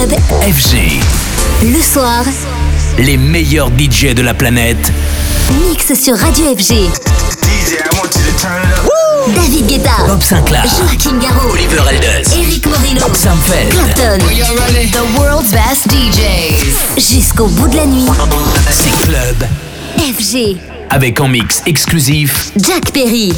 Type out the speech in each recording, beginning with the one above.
Club. FG. Le soir. Les meilleurs DJ de la planète. Mix sur Radio FG. I want you to turn up. David Guetta. Bob Sinclair. Joaquin Garraud. Oliver Elders. Eric Morino. Sam Feld. Clapton. The world's best DJs. Jusqu'au bout de la nuit. C'est Club. FG. Avec en mix exclusif. Jack Perry.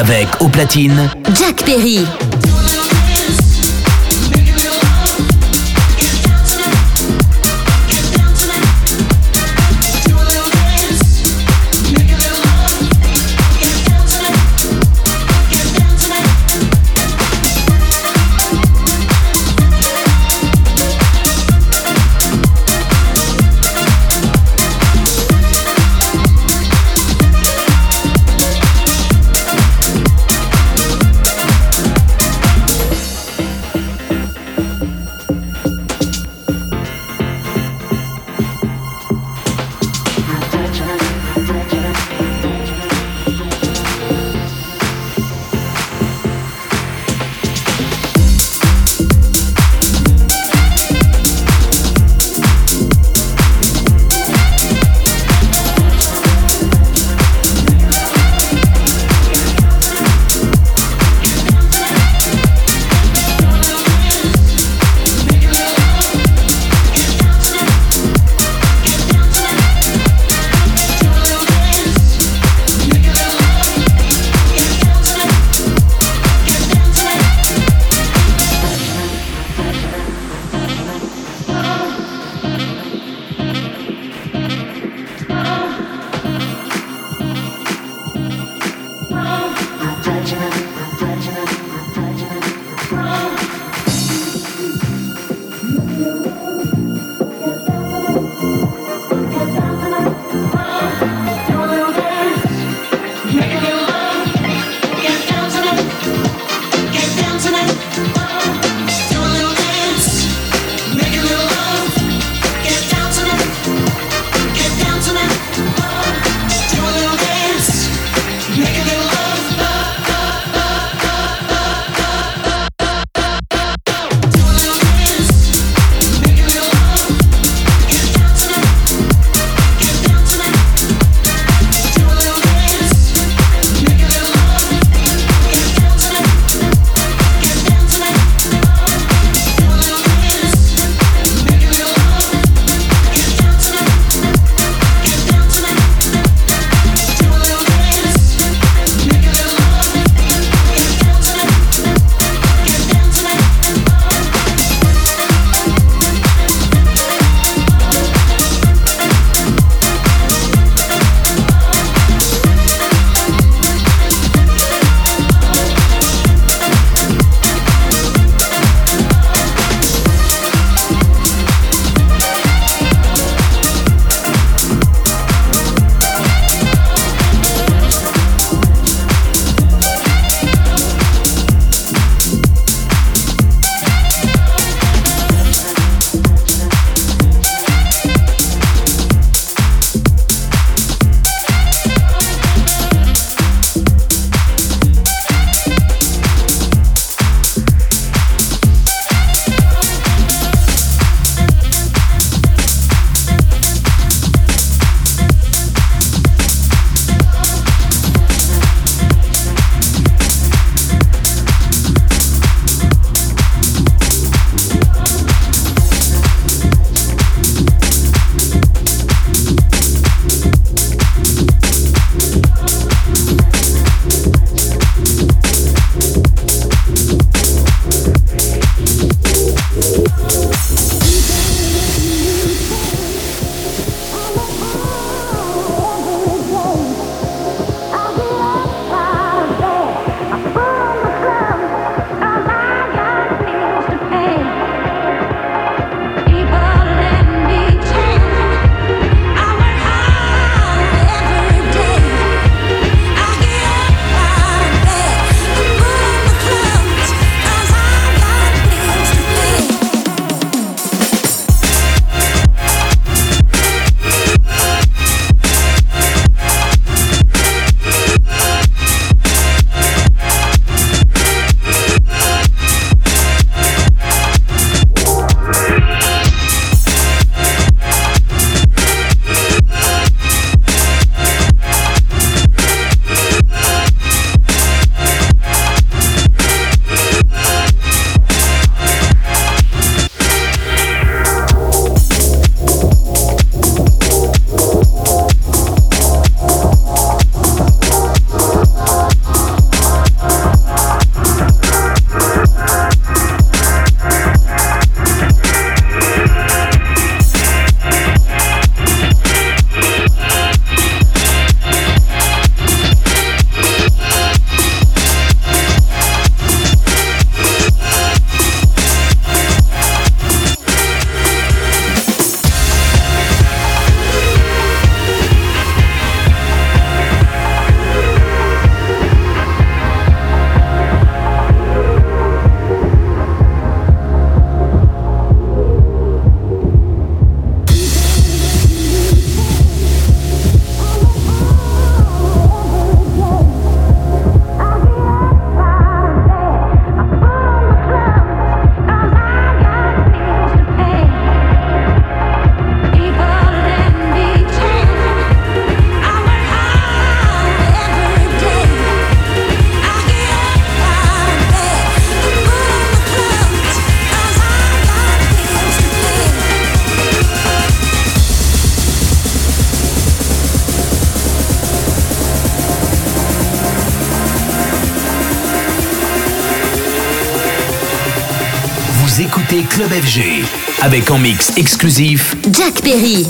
avec au platine Jack Perry. Avec en mix exclusif Jack Perry.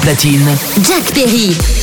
Platine Jack Perry.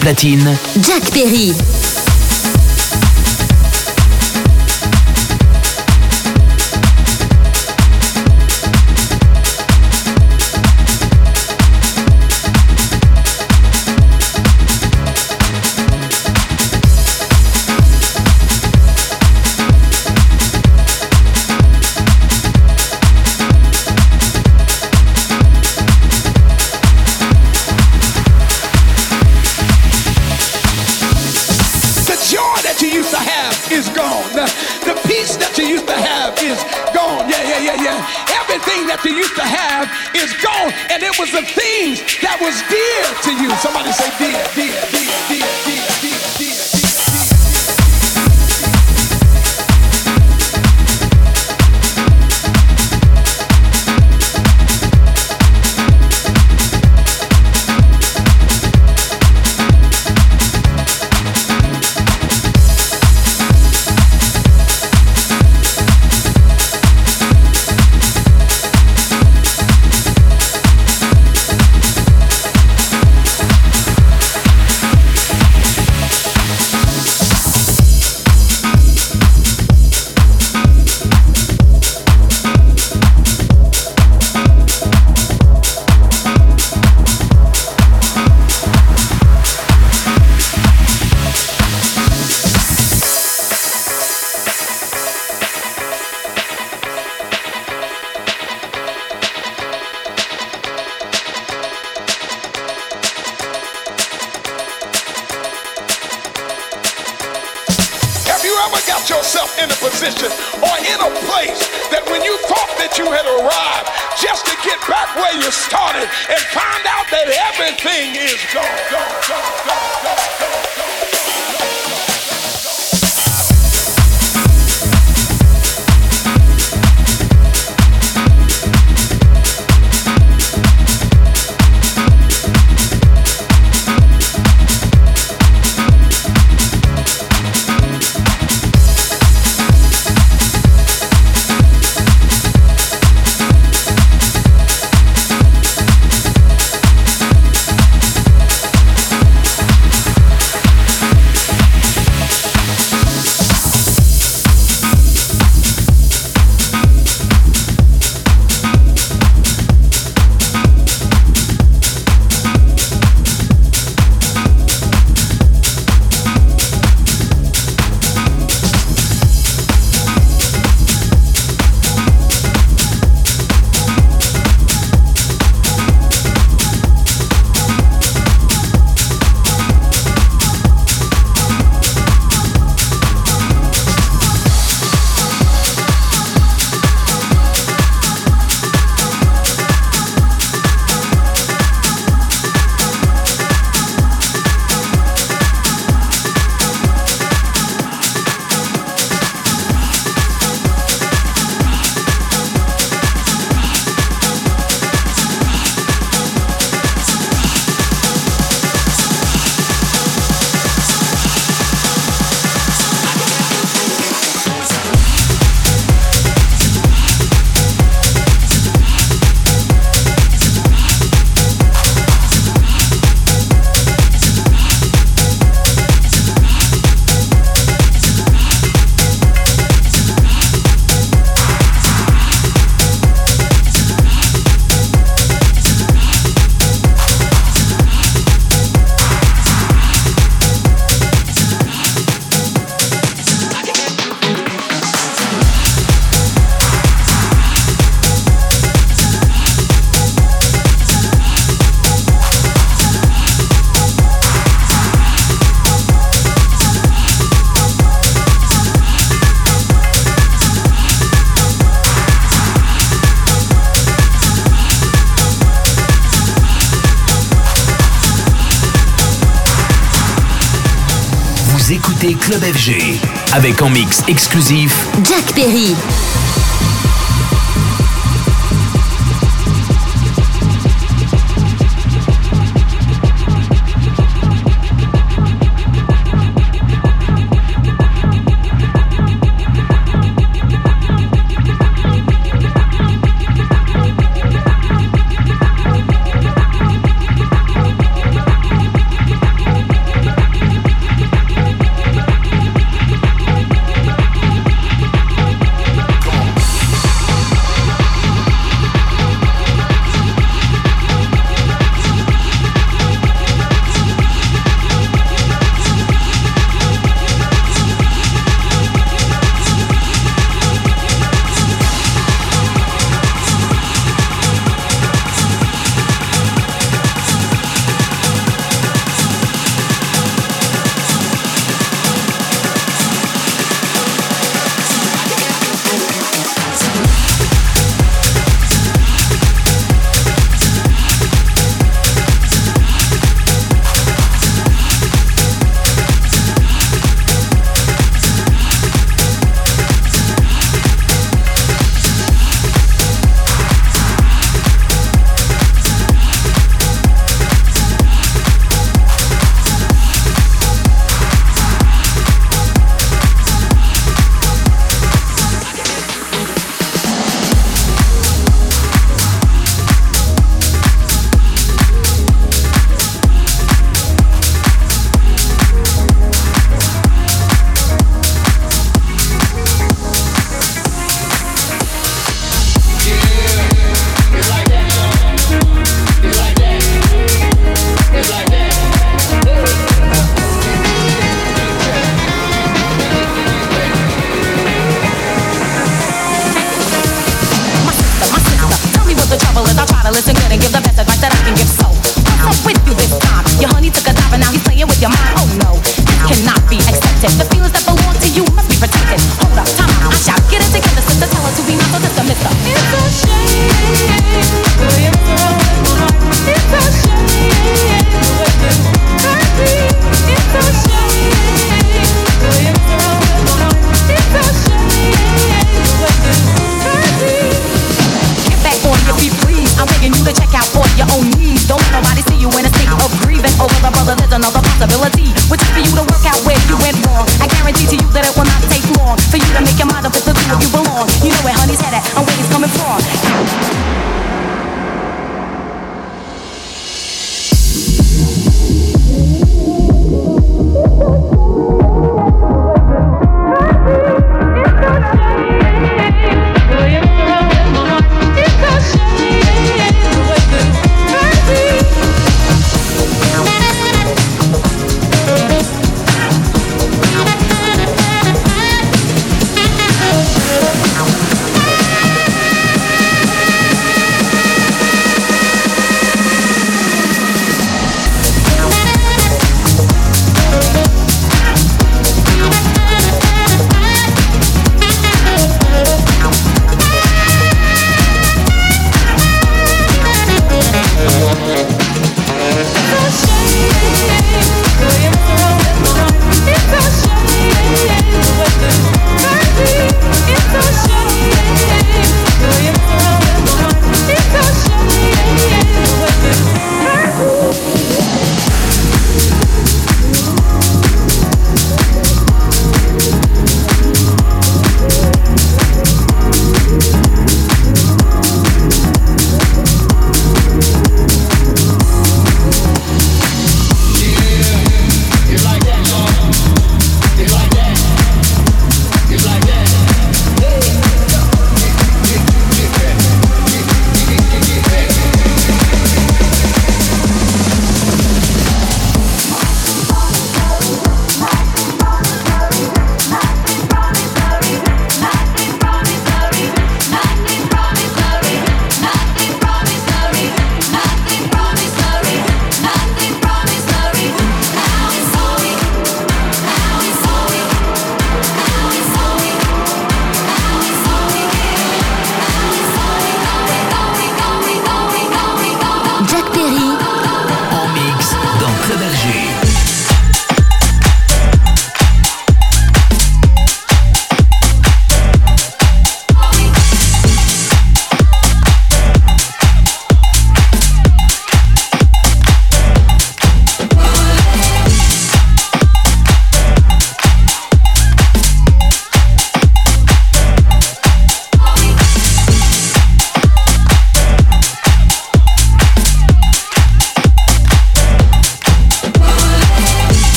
Platine Jack Perry. That you used to have is gone. And it was the things that was dear to you. Somebody say dear, dear, dear, dear, dear, dear, dear. Avec en mix exclusif Jack Perry.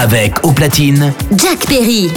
Avec au platine Jack Perry.